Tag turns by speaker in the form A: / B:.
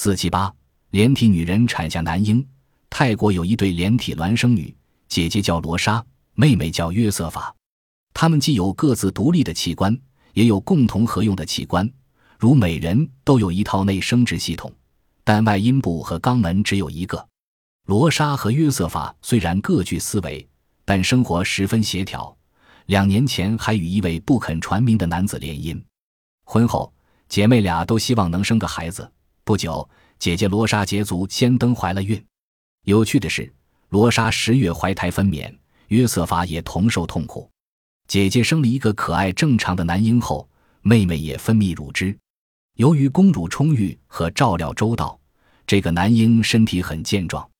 A: 四七八，连体女人产下男婴。泰国有一对连体孪生女，姐姐叫罗莎，妹妹叫约瑟法。她们既有各自独立的器官，也有共同合用的器官，如每人都有一套内生殖系统，但外阴部和肛门只有一个。罗莎和约瑟法虽然各具思维，但生活十分协调。两年前还与一位不肯传名的男子联姻，婚后姐妹俩都希望能生个孩子。不久，姐姐罗莎捷足先登怀了孕。有趣的是，罗莎十月怀胎分娩，约瑟法也同受痛苦。姐姐生了一个可爱正常的男婴后，妹妹也分泌乳汁。由于公乳充裕和照料周到，这个男婴身体很健壮。